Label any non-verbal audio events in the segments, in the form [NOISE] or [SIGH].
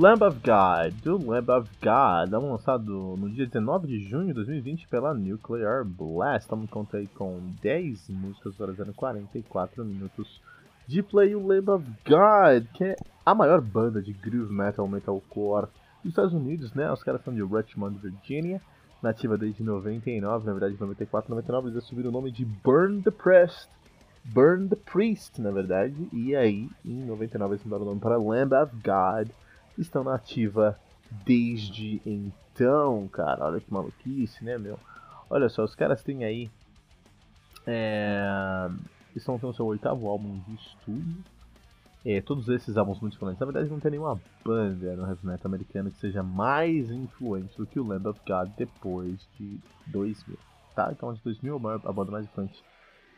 Lamb of God, do Lamb of God, lançado no dia 19 de junho de 2020 pela Nuclear Blast. Estamos contando aí com 10 músicas, totalizando 44 minutos de play. O Lamb of God, que é a maior banda de groove metal, metalcore dos Estados Unidos, né? Os caras são de Richmond, Virginia, nativa desde 99, na verdade 94, 99, eles assumiram o nome de Burn the Prest. Burn the Priest, na verdade, e aí em 99 eles mudaram o nome para Lamb of God estão na ativa desde então, cara. Olha que maluquice, né, meu? Olha só, os caras têm aí. É, estão tendo seu oitavo álbum de estúdio. É, todos esses álbuns muito influentes. Na verdade, não tem nenhuma banda no heavy metal americano que seja mais influente do que o Land of God depois de 2000. Tá? Então, de 2000, a banda mais influente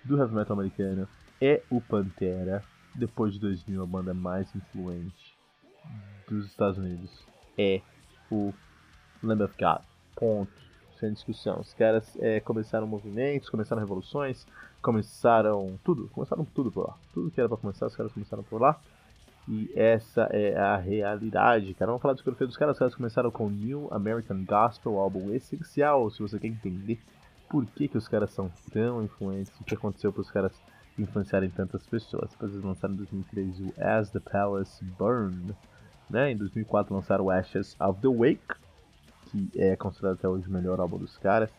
do heavy metal americano é o Pantera. Depois de 2000, a banda mais influente dos Estados Unidos é o Lamb of God. Ponto. Sem discussão. Os caras é, começaram movimentos, começaram revoluções, começaram tudo. Começaram tudo por lá. Tudo que era pra começar, os caras começaram por lá. E essa é a realidade, cara. Vamos falar do que dos caras. Os caras começaram com o New American Gospel, álbum essencial, se você quer entender por que, que os caras são tão influentes, o que aconteceu para os caras influenciarem tantas pessoas. Depois eles lançaram em 2013 o As the Palace Burned, né? Em 2004 lançaram Ashes of the Wake, que é considerado até hoje o melhor álbum dos caras,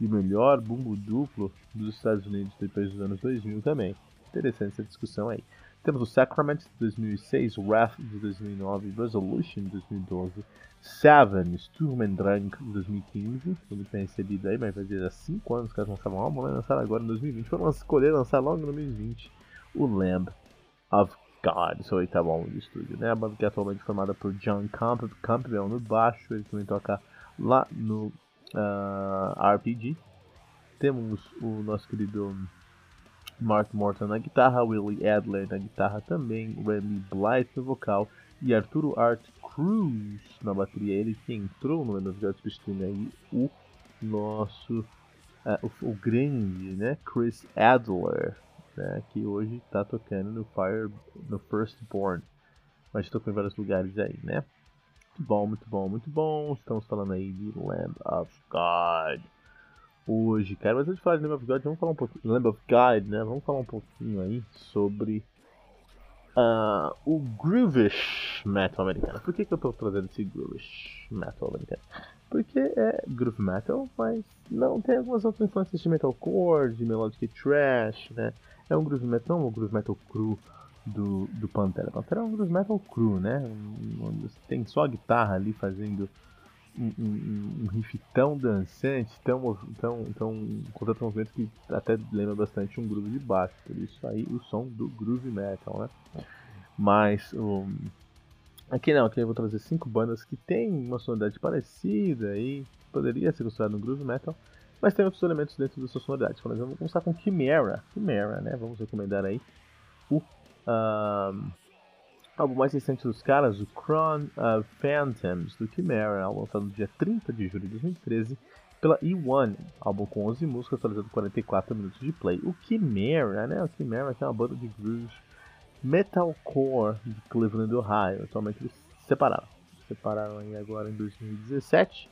e o melhor bumbo duplo dos Estados Unidos depois dos anos 2000 também. Interessante essa discussão aí. Temos o Sacrament de 2006, Wrath de 2009, Resolution de 2012, Seven, Sturm and Drang de 2015, foi muito bem recebido aí, mas fazia 5 anos que eles lançavam um álbum, vai lançar agora em 2020, foram escolher lançar logo em 2020 o Lamb of God, seu oitavo álbum de estúdio, né? A banda que é atualmente formada por John Camp Campbell no baixo, ele também toca lá no uh, ah, RPG. Temos o nosso querido Mark Morton na guitarra, Willie Adler na guitarra também, Randy Blythe no vocal e Arturo Art Cruz na bateria. Ele que entrou no of God's Stream aí, o nosso, uh, o, o grande, né? Chris Adler né, que hoje está tocando no Fire, no Firstborn, mas tocou em vários lugares aí, né? Muito bom, muito bom, muito bom. Estamos falando aí de Lamb of God hoje, cara. Mas antes de falar de Lamb of God, vamos falar um pouquinho Lamb of God, né? Vamos falar um pouquinho aí sobre uh, o groovish metal americano. Por que, que eu estou trazendo esse groovish metal americano? Porque é groove metal, mas não tem algumas outras influências de metalcore, de melodic trash, né? É um groove metal, um groove metal cru do, do Pantera. Pantera é um groove metal cru, né? Tem só a guitarra ali fazendo um, um, um riff tão dançante, tão, tão, tão com tanto movimento que até lembra bastante um groove de baixo. Por isso aí o som do groove metal, né? Mas um, aqui não, aqui eu vou trazer cinco bandas que tem uma sonoridade parecida e poderia ser considerado um groove metal mas tem outros elementos dentro da sua sonoridade. Por exemplo, vamos começar com Chimera. Chimera, né? Vamos recomendar aí o álbum mais recente dos caras, o Crown uh, Phantoms, do Chimera, lançado no dia 30 de julho de 2013 pela E1, álbum com 11 músicas, atualizando 44 minutos de play. O Chimera, né? O Chimera que é uma banda de groove metalcore de Cleveland, Ohio. Atualmente eles separaram. Separaram aí agora em 2017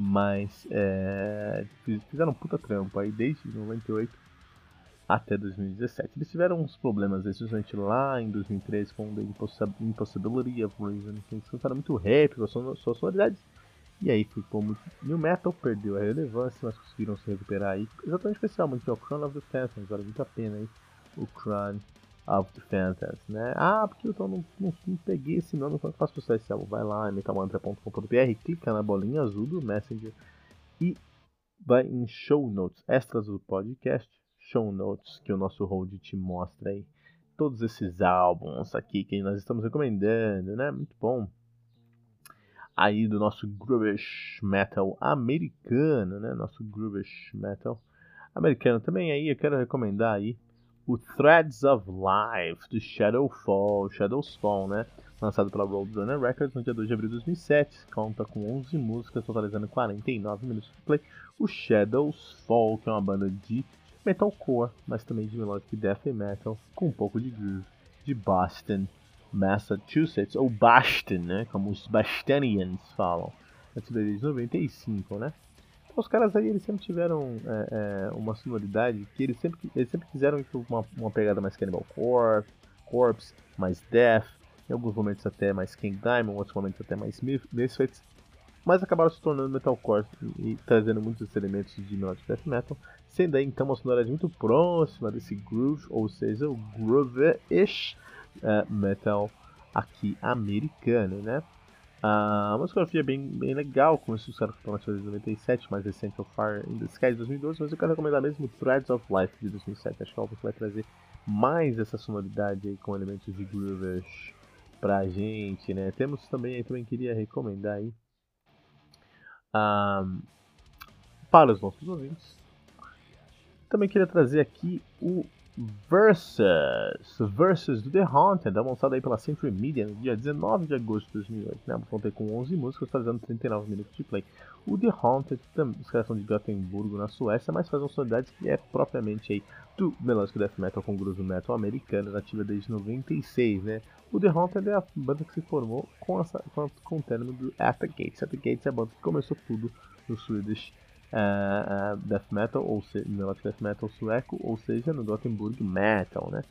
mas é, fizeram um puta trampo aí desde 98 até 2017. Eles tiveram uns problemas, especialmente lá em 2013 com The Impossibility of Reason, que eles cantaram muito rap com suas sonoridades. E aí ficou muito. New Metal perdeu a relevância, mas conseguiram se recuperar aí. Exatamente especialmente que é o Crown of the Phantoms, vale muito a pena aí. O Crown of the Phantoms, né? Ah, porque eu tô, não, não, não peguei esse é que faço pra esse álbum? Vai lá, metamantra.com.br, clica na bolinha azul do Messenger e vai em Show Notes, extras do podcast, Show Notes, que o nosso hold te mostra aí. Todos esses álbuns aqui que nós estamos recomendando, né? Muito bom. aí do nosso groovish metal americano, né? Nosso groovish metal americano também aí eu quero recomendar aí o Threads of Life do Shadowfall, Fall, né? Lançado pela Roadrunner Records no dia 2 de abril de 2007, conta com 11 músicas, totalizando 49 minutos de play. O Shadows Fall, que é uma banda de metalcore, mas também de melodic death metal, com um pouco de groove, de Boston, Massachusetts, ou Boston, né? Como os Bostonians falam. Antes de 95, né? Os caras aí eles sempre tiveram é, é, uma sonoridade que eles sempre, eles sempre quiseram uma, uma pegada mais Cannibal Corpse, Corpse, mais Death, em alguns momentos até mais King Diamond, em outros momentos até mais Misfits, mas acabaram se tornando metalcore e, e trazendo muitos elementos de melodic death metal, sendo aí então uma sonoridade muito próxima desse groove, ou seja, o groove-ish uh, metal aqui americano, né? Uh, uma discografia bem, bem legal, com esses caras que estão nativos de 97, mais recente, o Fire in the Sky de 2012, mas eu quero recomendar mesmo Threads of Life de 2007. Acho que é algo que vai trazer mais essa sonoridade aí com elementos de groove pra gente, né? Temos também, eu também queria recomendar aí um, para os nossos ouvintes. Também queria trazer aqui o Versus, Versus do The Haunted, lançado aí pela Century Media no dia 19 de agosto de 2008, né? Contei com 11 músicas, fazendo 39 minutos de play. O The Haunted, os caras são de Gothenburgo, na Suécia, mas faz uma sonoridade que é propriamente aí do melodic death metal com groove metal americano, nativa desde 96, né? O The Haunted é a banda que se formou com, essa, com, com o término do At the Gates. At the Gates é a banda que começou tudo no Swedish uh, death metal, ou seja, death metal sueco, ou seja, no Gothenburg Metal, né?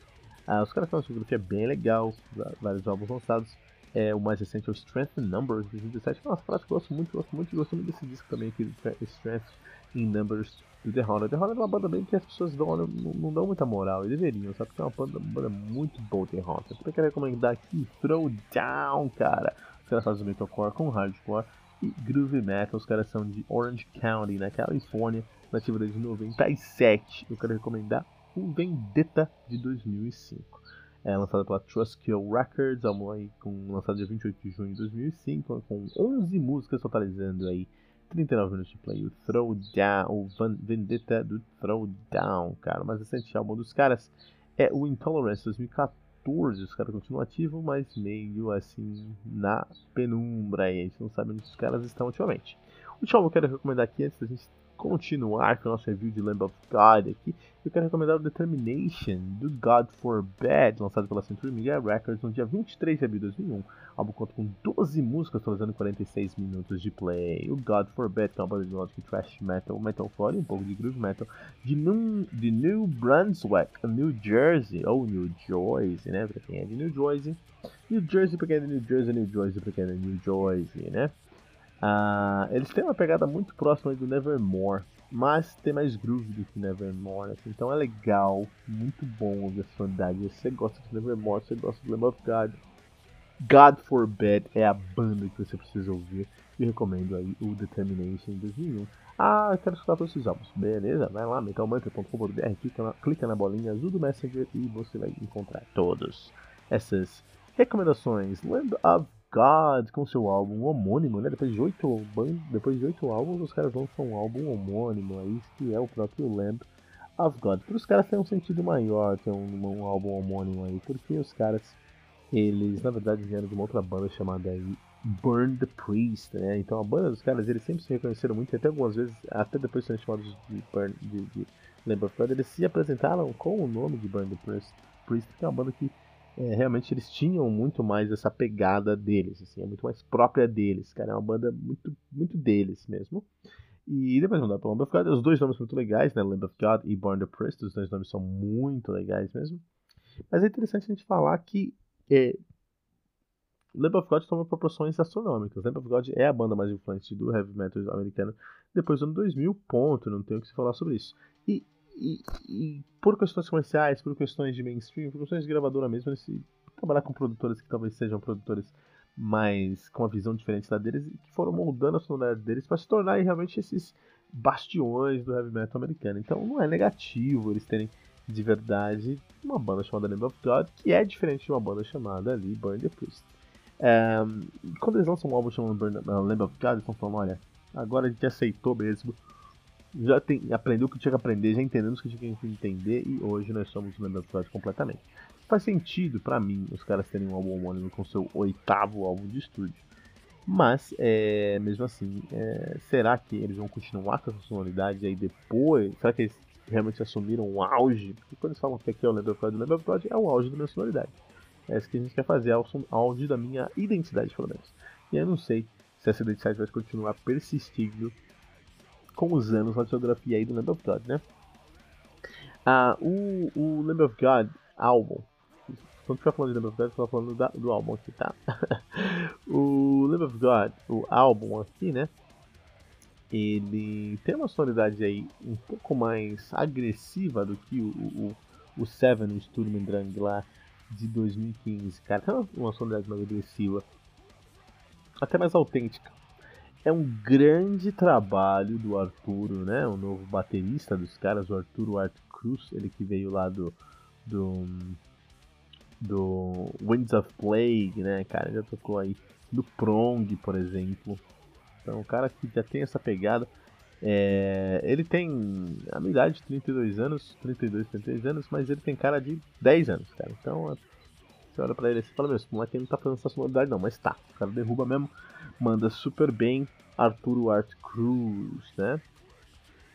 Uh, os caras têm uma fotografia bem legal, vários álbuns lançados. É, o mais recente é o Strength in Numbers, de 2017. Nossa, que gosto muito, gosto muito, gosto muito desse disco também aqui, Strength in Numbers do The Honor. The Honor é uma banda bem que as pessoas dão, não, não dão muita moral, e deveriam, sabe? Porque é uma banda, uma banda muito boa, The Honor. Eu quero recomendar aqui Throwdown, cara. Os caras fazem metalcore com hardcore e groove metal. Os caras são de Orange County, na Califórnia, nativa desde 97. Eu quero recomendar o Vendetta de 2005. É lançado pela Trustkill Records, aí com, lançado dia 28 de junho de 2005, com 11 músicas totalizando aí 39 minutos de play. O Throwdown, o Vendetta do Throwdown, cara. O mais recente álbum dos caras é o Intolerance 2014 14, os caras continuam ativos, mas meio assim na penumbra aí. A gente não sabe onde os caras estão ultimamente. O último que eu quero recomendar aqui antes da gente continuar com o nosso review de Lamb of God aqui, eu quero recomendar o Determination do God Forbid, lançado pela Century Media Records no dia 23 de abril de 2001. O álbum conta com 12 músicas, totalizando 46 minutos de play. O God Forbid, que é uma banda de melodic thrash metal, metalcore e um pouco de groove metal, de New, de New Brunswick, New Jersey, ou New Jersey, né, pra quem é de New Jersey. New Jersey pra quem é de New Jersey, New Jersey pra quem é de New Jersey, né. Uh, eles têm uma pegada muito próxima do Nevermore, mas tem mais groove do que Nevermore, assim, então é legal, muito bom ouvir a sonoridade. Você gosta de Nevermore, você gosta de Lamb of God, God Forbid é a banda que você precisa ouvir. E recomendo aí o Determination 2001. Ah, eu quero escutar todos esses álbuns. Beleza? Vai lá, metalmantra.com.br, clica na, clica na bolinha azul do Messenger e você vai encontrar todas essas recomendações. Land of God com seu álbum homônimo, né? Depois de oito depois de oito álbuns, os caras lançam um álbum homônimo aí, que é o próprio Lamb of God. Para os caras tem um sentido maior ter um, um, álbum homônimo aí, porque os caras, eles na verdade vieram de uma outra banda chamada aí Burn the Priest, né? Então a banda dos caras, eles sempre se reconheceram muito, até algumas vezes, até depois de serem chamados de, Burn, de, de Lamb of God, eles se apresentaram com o nome de Burn the Priest que é uma banda que é, realmente eles tinham muito mais essa pegada deles, assim, é muito mais própria deles, cara, é uma banda muito, muito deles mesmo. E depois mudar para Lamb of God, os dois nomes muito legais, né, Lamb of God e Born the Priest, os dois nomes são muito legais mesmo. Mas é interessante a gente falar que é, Lamb of God toma proporções astronômicas. Lamb of God é a banda mais influente do heavy metal americano depois do ano 2000, ponto, não tenho o que se falar sobre isso. E e, e, por questões comerciais, por questões de mainstream, por questões de gravadora mesmo, eles trabalhar com produtores que talvez sejam produtores mais com uma visão diferente da deles e que foram moldando a sonoridade deles para se tornarem realmente esses bastiões do heavy metal americano. Então não é negativo eles terem de verdade uma banda chamada Lamb of God, que é diferente de uma banda chamada ali Burn the Priest. É, quando eles lançam um álbum chamado uh, Lamb of God, eles estão falando, olha, agora a gente aceitou mesmo, já tem, aprendeu o que tinha que aprender, já entendemos o que tinha que entender e hoje nós somos God completamente. Faz sentido para mim os caras terem um álbum homônimo com seu oitavo álbum de estúdio. Mas, é, mesmo assim, é, será que eles vão continuar com essa sonoridade aí depois? Será que eles realmente assumiram um auge? Porque quando eles falam que aqui é o Lamb of o Lamb é o auge da minha sonoridade. É isso que a gente quer fazer, é o auge da minha identidade, pelo menos. E eu não sei se essa identidade vai continuar persistindo com os anos na discografia aí do Lamb of God, né? Ah, o, o Lamb of God álbum, quando estiver falando de Lamb of God, eu falando da, do álbum aqui, tá? [LAUGHS] o Lamb of God, o álbum aqui, né? Ele tem uma sonoridade aí um pouco mais agressiva do que o, o, o Seven, o Sturm Drang lá de 2015, cara. Tem uma sonoridade mais agressiva, até mais autêntica. É um grande trabalho do Arturo, né? O novo baterista dos caras, o Arturo Art Cruz, ele que veio lá do, do do Winds of Plague, né, cara? Já tocou aí do Prong, por exemplo. Então, o cara que já tem essa pegada. É, ele tem a minha idade de 32 anos, 32, 33 anos, mas ele tem cara de 10 anos, cara. Então, você olha pra ele e fala: Meu, esse moleque não tá fazendo essa sonoridade, não, mas tá. O cara derruba mesmo, manda super bem. Arturo Art Cruz, né?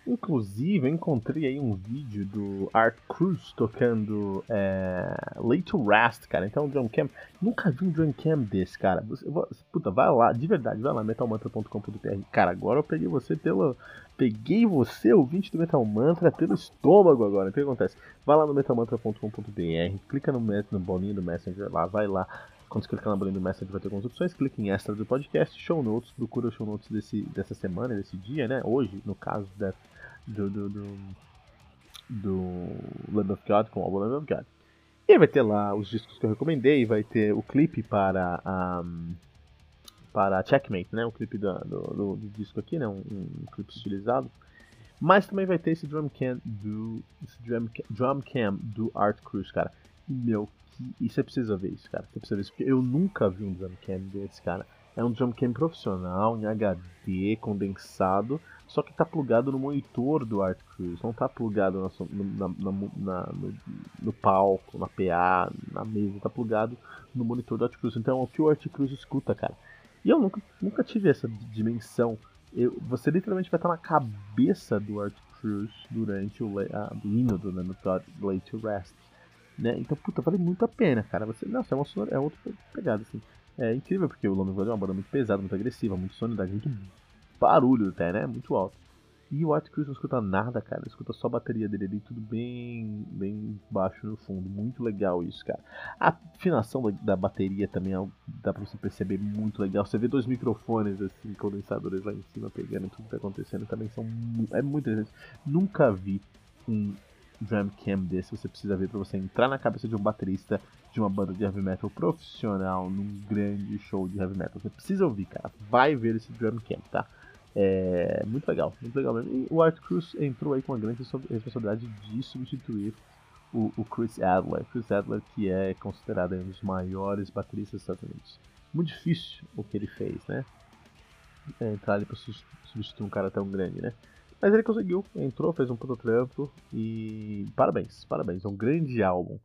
Inclusive, eu encontrei aí um vídeo do Art Cruz tocando é, Late to Rest, cara. Então, drum cam. Nunca vi um drum cam desse, cara. Você, puta, vai lá, de verdade, vai lá, metalmantra.com.br. Cara, agora eu peguei você pelo. Peguei você, ouvinte do Metal Mantra, pelo estômago agora. O que acontece? Vai lá no metalmantra.com.br, clica no, no bolinho do Messenger lá, vai lá. Quando você clicar na bolinha do Messenger vai ter algumas opções, clica em extra do podcast, show notes, procura o show notes desse, dessa semana, desse dia, né? Hoje, no caso da do, do, do, do Lamb of God, com o álbum Lamb of God. E vai ter lá os discos que eu recomendei, vai ter o clipe para a para Checkmate, né? O clipe do, do, do disco aqui, né? Um, um, clipe estilizado. Mas também vai ter esse drum cam do esse drum, drum cam do Art Cruz, cara. Meu, e você precisa ver isso, cara. Você precisa ver isso, porque eu nunca vi um drum cam desse, cara. É um drum cam profissional, em HD, condensado, só que está plugado no monitor do Art Cruz, não está plugado na, na, na, no, no, palco, na PA, na mesa, está plugado no monitor do Art Cruz. Então é o que o Art Cruz escuta, cara. E eu nunca, nunca tive essa dimensão. Eu, você literalmente vai estar na cabeça do Art Cruz durante o, a, o hino do Nano Late to Rest. Né? Então, puta, vale muito a pena, cara. Você, nossa, é, uma, é outra pegada, assim. É incrível porque o Lone Void é uma banda muito pesada, muito agressiva, muito sonoridade, muito barulho até, né? Muito alto. E o Art Cruz não escuta nada, cara. Escuta só a bateria dele ali, tudo bem, bem baixo no fundo. Muito legal isso, cara. A afinação da, da bateria também é, dá pra você perceber muito legal. Você vê dois microfones, assim, condensadores lá em cima pegando tudo que tá acontecendo. Também são. É muito interessante. Nunca vi um drum cam desse. Você precisa ver pra você entrar na cabeça de um baterista de uma banda de heavy metal profissional num grande show de heavy metal. Você precisa ouvir, cara. Vai ver esse drum cam, tá? É muito legal, muito legal mesmo. E o Art Cruz entrou aí com a grande responsabilidade de substituir o, o, Chris Adler. Chris Adler, que é considerado um dos maiores bateristas dos Estados Unidos. Muito difícil o que ele fez, né? É, entrar ali pra substituir um cara tão grande, né? Mas ele conseguiu, entrou, fez um puto trampo e parabéns, parabéns. É um grande álbum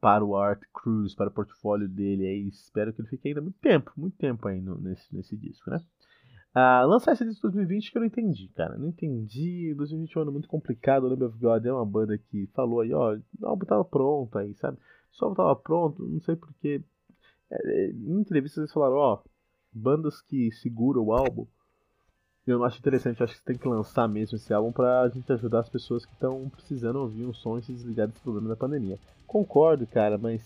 para o Art Cruz, para o portfólio dele aí. Espero que ele fique ainda muito tempo, muito tempo aí no, nesse, nesse disco, né? Uh, lançar esse disco 2020 que eu não entendi, cara. Não entendi. 2020 é um ano muito complicado. O Lamb of é uma banda que falou aí, ó, o álbum tava pronto aí, sabe? O álbum tava pronto, não sei porquê. É, é, em entrevistas eles falaram, ó, bandas que seguram o álbum. Eu acho interessante, acho que você tem que lançar mesmo esse álbum pra gente ajudar as pessoas que estão precisando ouvir um som e se desligar desse problema da pandemia. Concordo, cara, mas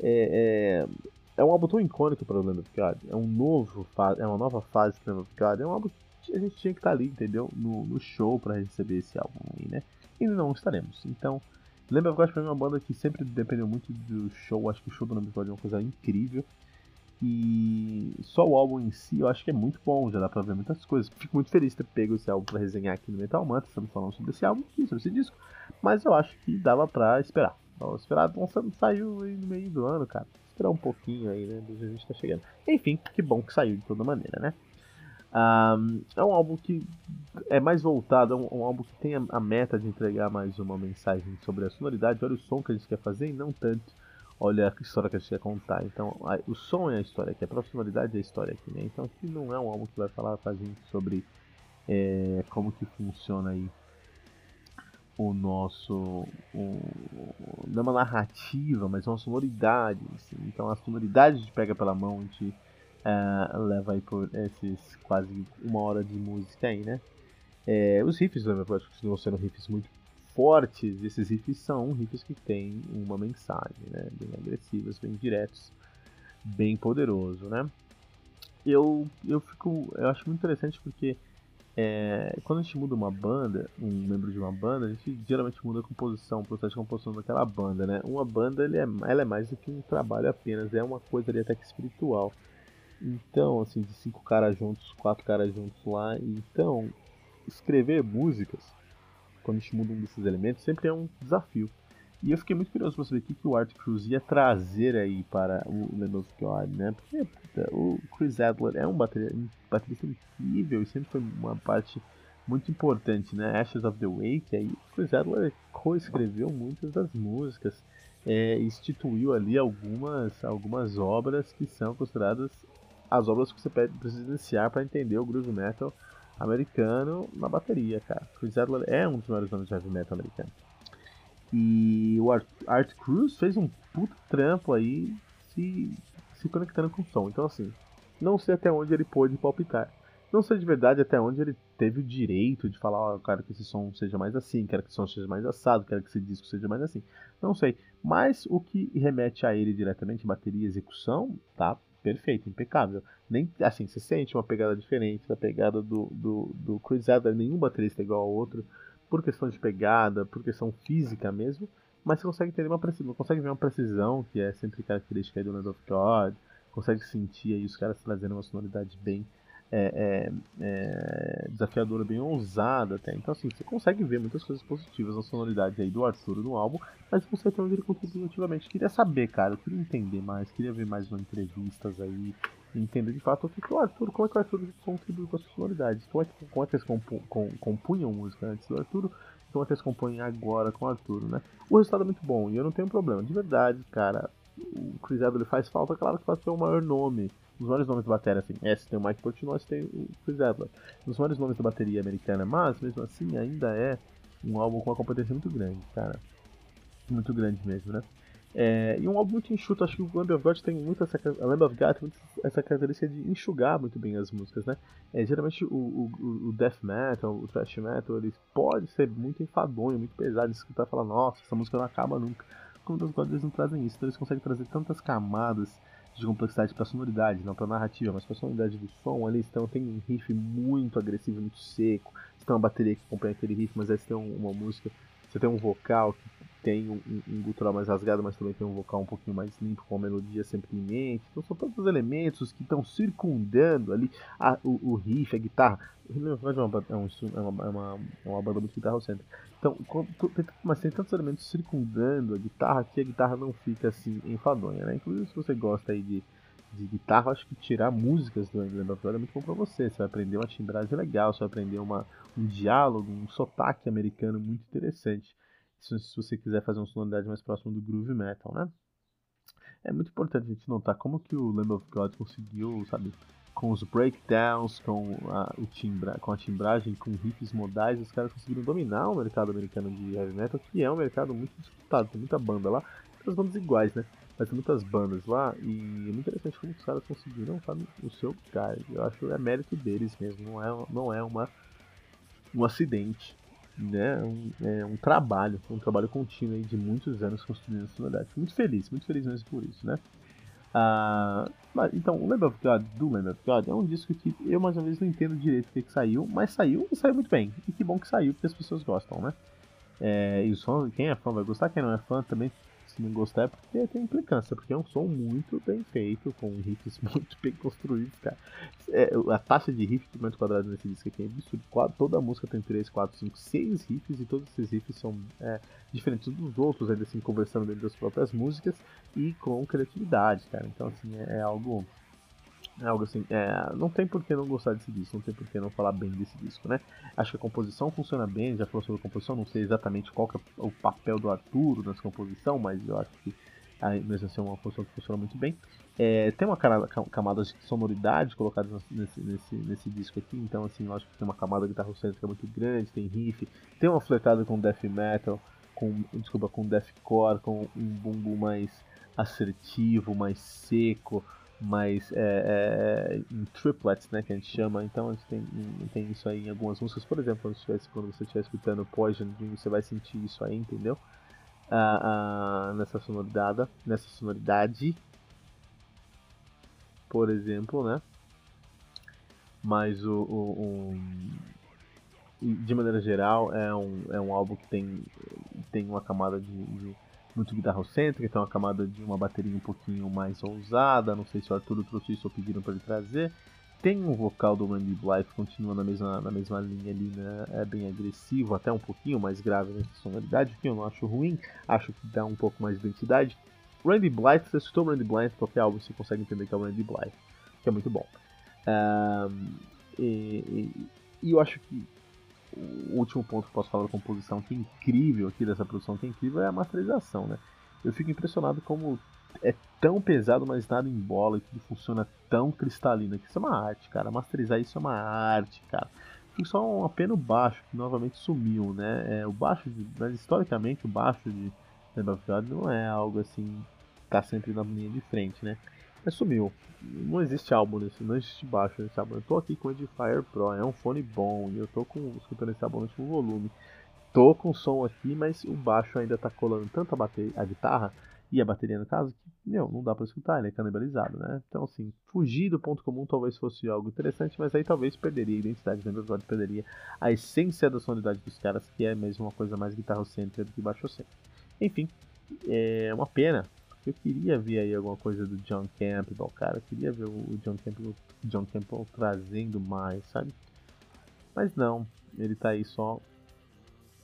é, é, é um álbum tão icônico para o Lamb of God. É um novo é uma nova fase do Lamb of God. É um álbum que a gente tinha que estar tá ali, entendeu? No, no show para receber esse álbum aí, né? E não estaremos. Então, Lamb of God foi uma banda que sempre dependeu muito do show. Acho que o show do Lamb of God é uma coisa incrível. E só o álbum em si eu acho que é muito bom, já dá pra ver muitas coisas. Fico muito feliz de ter pego esse álbum pra resenhar aqui no Metal Mantra. Estamos falando sobre esse álbum e sobre esse disco. Mas eu acho que dava pra esperar. Tava esperar, saiu aí no meio do ano, cara esperar um pouquinho aí, né? 2020 tá chegando. Enfim, que bom que saiu de toda maneira, né? Um, é um álbum que é mais voltado, é um, um álbum que tem a, a, meta de entregar mais uma mensagem sobre a sonoridade, olha o som que a gente quer fazer e não tanto olha a história que a gente quer contar. Então, a, o som é a história aqui, a profissionalidade é a história aqui, né? Então, aqui não é um álbum que vai falar pra gente sobre é, como que funciona aí o nosso. O, não é uma narrativa, mas é uma sonoridade. Assim. Então a sonoridade de pega pela mão, a gente uh, leva aí por esses quase uma hora de música aí, né? É, os riffs Everblood continuam sendo riffs muito fortes. Esses riffs são riffs que têm uma mensagem, né? Bem agressivos, bem diretos, bem poderoso, né? Eu, eu fico. Eu acho muito interessante porque é, quando a gente muda uma banda, um membro de uma banda, a gente geralmente muda a composição, o processo de composição daquela banda, né? Uma banda ele é, ela é mais do que um trabalho apenas, é uma coisa ali até que espiritual. Então, assim, de cinco caras juntos, quatro caras juntos lá, então escrever músicas, quando a gente muda um desses elementos, sempre é um desafio. E eu fiquei muito curioso para saber o que, que o Art Cruz ia trazer aí para o of God, né? Porque puta, o Chris Adler é um baterista incrível e sempre foi uma parte muito importante, né? Ashes of the Wake, aí o Chris Adler coescreveu muitas das músicas, é, instituiu ali algumas, algumas obras que são consideradas as obras que você precisa iniciar para entender o groove metal americano na bateria, cara. Chris Adler é um dos maiores nomes de heavy metal americano. E o Art, Art Cruz fez um puto trampo aí se, se conectando com o som. Então, assim, não sei até onde ele pôde palpitar. Não sei de verdade até onde ele teve o direito de falar, ó, oh, quero que esse som seja mais assim, quero que esse som seja mais assado, quero que esse disco seja mais assim. Não sei. Mas o que remete a ele diretamente, bateria e execução, tá perfeito, impecável. Nem assim, você sente uma pegada diferente da pegada do, do, do Chris Adler, nenhum baterista é igual ao outro por questão de pegada, por questão física mesmo, mas você consegue ter uma precisão, consegue ver uma precisão que é sempre característica do Land of God, consegue sentir aí os caras trazendo uma sonoridade bem é, é, é, desafiadora, bem ousada até. Então assim, você consegue ver muitas coisas positivas na sonoridade aí do Arthur no álbum, mas você tem onde ele. Queria saber, cara, eu queria entender mais, queria ver mais entrevistas aí, entender de fato o que, o Arthur, como é que o Arthur contribuiu com a sonoridade, como é que, como é que eles compu, com, compunham música antes do Arthur, como é que eles compõem agora com o Arthur, né? O resultado é muito bom e eu não tenho problema, de verdade, cara. O Chris Adler faz falta, claro que faz ser o maior nome. Os maiores nomes da bateria, assim, S tem o Mike Portnoy, tem o Chris Adler. Os maiores nomes da bateria americana, mas mesmo assim ainda é um álbum com uma competência muito grande, cara. Muito grande mesmo, né? É, e um álbum muito enxuto, acho que o Lamb of God tem muito essa, Lamb of God tem essa característica de enxugar muito bem as músicas, né? É, geralmente o, o, o, death metal, o thrash metal, ele pode ser muito enfadonho, muito pesado, escutar e falar, nossa, essa música não acaba nunca. Como os God eles não trazem isso, então eles conseguem trazer tantas camadas de complexidade para sonoridade, não para narrativa, mas para sonoridade do som ali, então tem um riff muito agressivo, muito seco, você tem uma bateria que acompanha aquele riff, mas aí você tem uma música, você tem um vocal que tem um, um, gutural mais rasgado, mas também tem um vocal um pouquinho mais limpo, com a melodia sempre em mente. Então são todos os elementos que estão circundando ali a, o, o, riff, a guitarra. O é uma, é, um, é, uma, é, uma, é uma banda muito guitarra centro. Então, mas tem tantos elementos circundando a guitarra que a guitarra não fica assim enfadonha, né? Inclusive se você gosta aí de, de guitarra, acho que tirar músicas do England of é muito bom pra você. Você vai aprender uma timbragem legal, você vai aprender uma, um diálogo, um sotaque americano muito interessante se você quiser fazer uma sonoridade mais próxima do groove metal, né? É muito importante a gente notar como que o Lamb of God conseguiu, sabe, com os breakdowns, com a, o timbra, com a timbragem, com riffs modais, os caras conseguiram dominar o mercado americano de heavy metal, que é um mercado muito disputado, tem muita banda lá, muitas bandas iguais, né? Mas tem muitas bandas lá e é muito interessante como os caras conseguiram, sabe, o seu lugar. Eu acho que é mérito deles mesmo, não é, não é uma, um acidente né, um, é um trabalho, um trabalho contínuo de muitos anos construindo a sonoridade. Muito feliz, muito feliz mesmo por isso, né? Ah, então, o Lamb of God do Lamb of God é um disco que eu mais uma vez não entendo direito o que, saiu, mas saiu e saiu muito bem. E que bom que saiu, porque as pessoas gostam, né? É, e os fãs, quem é fã vai gostar, quem não é fã também se não gostar é porque tem implicância, porque é um som muito bem feito, com riffs [LAUGHS] muito bem construídos, cara. É, a taxa de riff por metro quadrado nesse disco aqui é absurdo. Toda música tem 3, 4, 5, 6 riffs e todos esses riffs são é, diferentes dos outros, ainda assim conversando dentro das próprias músicas e com criatividade, cara. Então, assim, é, é algo algo assim, é, não tem por que não gostar desse disco, não tem por que não falar bem desse disco, né? Acho que a composição funciona bem, já falou sobre a composição, não sei exatamente qual é o papel do Arturo nessa composição, mas eu acho que mesmo assim é uma composição que funciona muito bem. É, tem uma camada de sonoridade colocada nesse, nesse, nesse disco aqui, então assim, acho que tem uma camada guitarrocêntrica muito grande, tem riff, tem uma fletada com death metal, com, desculpa, com deathcore, com um bumbo mais assertivo, mais seco, mais é, é, em triplets, né, que a gente chama. Então a gente tem, tem isso aí em algumas músicas. Por exemplo, quando, estiver, quando você estiver escutando Poison, você vai sentir isso aí, entendeu? Ah, ah, nessa sonoridade, nessa sonoridade, por exemplo, né? Mas o, o, o, de maneira geral é um, é um álbum que tem, tem uma camada de, de muito guitarrocêntrica, então uma camada de uma bateria um pouquinho mais ousada, não sei se o Arthur trouxe isso ou pediram para ele trazer. Tem um vocal do Randy Blythe, continua na mesma, na mesma linha ali, né? É bem agressivo, até um pouquinho mais grave nessa sonoridade, que eu não acho ruim, acho que dá um pouco mais de identidade. Randy Blythe, você escutou Randy Blythe, qualquer álbum você consegue entender que é o Randy Blythe, que é muito bom. Um, e, e, e eu acho que o último ponto que posso falar da composição que é incrível aqui dessa produção que é incrível é a masterização, né? Eu fico impressionado como é tão pesado, mas nada em bola e tudo funciona tão cristalino. Isso é uma arte, cara. Masterizar isso é uma arte, cara. Só um apeno baixo que novamente sumiu, né? É, o baixo, de, mas historicamente o baixo de Lamb não é algo assim tá sempre na linha de frente, né? Mas sumiu. Não existe álbum nesse, não existe baixo nesse álbum. Eu tô aqui com o Edifier Pro, é um fone bom e eu tô com, escutando esse álbum no último volume. Tô com som aqui, mas o baixo ainda tá colando tanto a, bateria, a guitarra e a bateria no caso que, meu, não dá para escutar, ele é canibalizado, né? Então, assim, fugir do ponto comum talvez fosse algo interessante, mas aí talvez perderia a identidade, né? Verdade, perderia a essência da sonoridade dos caras, que é mesmo uma coisa mais guitarrocêntrica do que baixocêntrica. Enfim, é uma pena, eu queria ver aí alguma coisa do John Campbell, cara. Eu queria ver o John Campbell, John Campbell trazendo mais, sabe? Mas não, ele tá aí só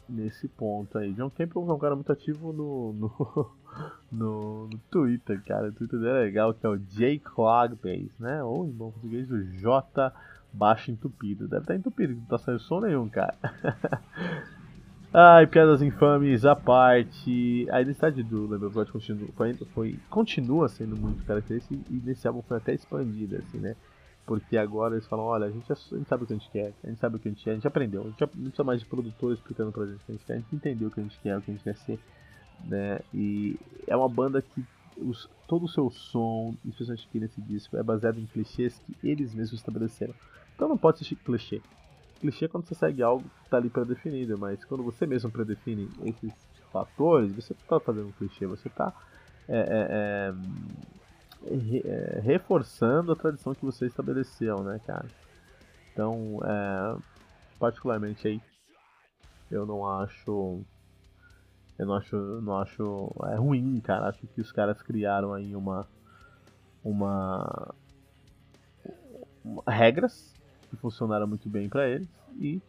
nesse ponto aí. John Campbell é um cara muito ativo no, no, [LAUGHS] no, no Twitter, cara. O Twitter dele é legal, que é o J Clogbase, né? Ou em bom português, o J baixo entupido. Deve estar tá entupido, não tá saindo som nenhum, cara. [LAUGHS] Ai, piadas infames à parte. A identidade do God continua, foi, foi, continua sendo muito característica e nesse álbum foi até expandida, assim, né? Porque agora eles falam, olha, a gente, a gente sabe o que a gente quer, a gente sabe o que a gente quer, a gente aprendeu, a gente não precisa mais de produtor explicando pra gente o que a gente quer, a gente entendeu o que a gente quer, o que a gente quer ser, né? E é uma banda que os, todo o seu som, especialmente aqui nesse disco, é baseado em clichês que eles mesmos estabeleceram. Então não pode ser clichê clichê quando você segue algo que está ali pré-definido, mas quando você mesmo predefine esses fatores, você está fazendo um clichê, você está é, é, é, reforçando a tradição que você estabeleceu, né, cara? Então, é, particularmente aí, eu não acho. Eu não acho. Não acho. É ruim, cara. Acho que os caras criaram aí uma. Uma. uma regras que funcionaram muito bem para eles e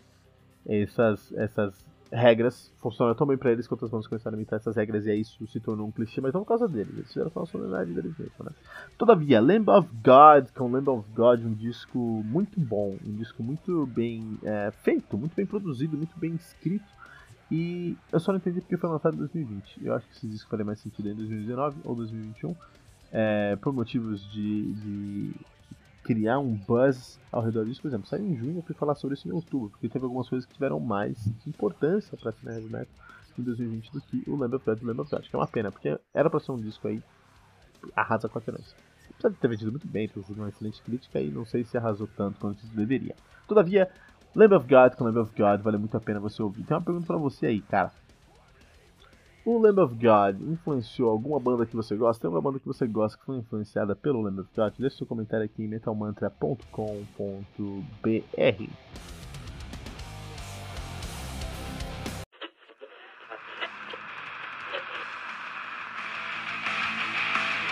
essas, essas regras funcionaram tão bem para eles que outras bandas começaram a imitar essas regras e aí isso se tornou um clichê, mas não por causa deles, eles fizeram só a sonoridade deles mesmo, né? Todavia, Lamb of God, que é um Lamb of God, um disco muito bom, um disco muito bem é, feito, muito bem produzido, muito bem escrito, e eu só não entendi porque foi lançado em 2020. Eu acho que esse disco faria mais sentido em 2019 ou 2021, é, por motivos de, de criar um buzz ao redor disso. Por exemplo, saiu em junho, eu fui falar sobre isso em outubro, porque teve algumas coisas que tiveram mais importância para a cena heavy metal em 2020 do que o Lamb of God do Lamb of God, que é uma pena, porque era para ser um disco aí arrasa com a diferença. Apesar de ter vendido muito bem, sido uma excelente crítica e não sei se arrasou tanto quanto deveria. Todavia, Lamb of God com Lamb of God vale muito a pena você ouvir. Tem uma pergunta para você aí, cara. O Lamb of God influenciou alguma banda que você gosta? Tem uma banda que você gosta que foi influenciada pelo Lamb of God? Deixe seu comentário aqui em metalmantra.com.br.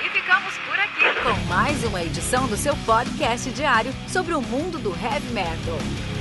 E ficamos por aqui com mais uma edição do seu podcast diário sobre o mundo do heavy metal.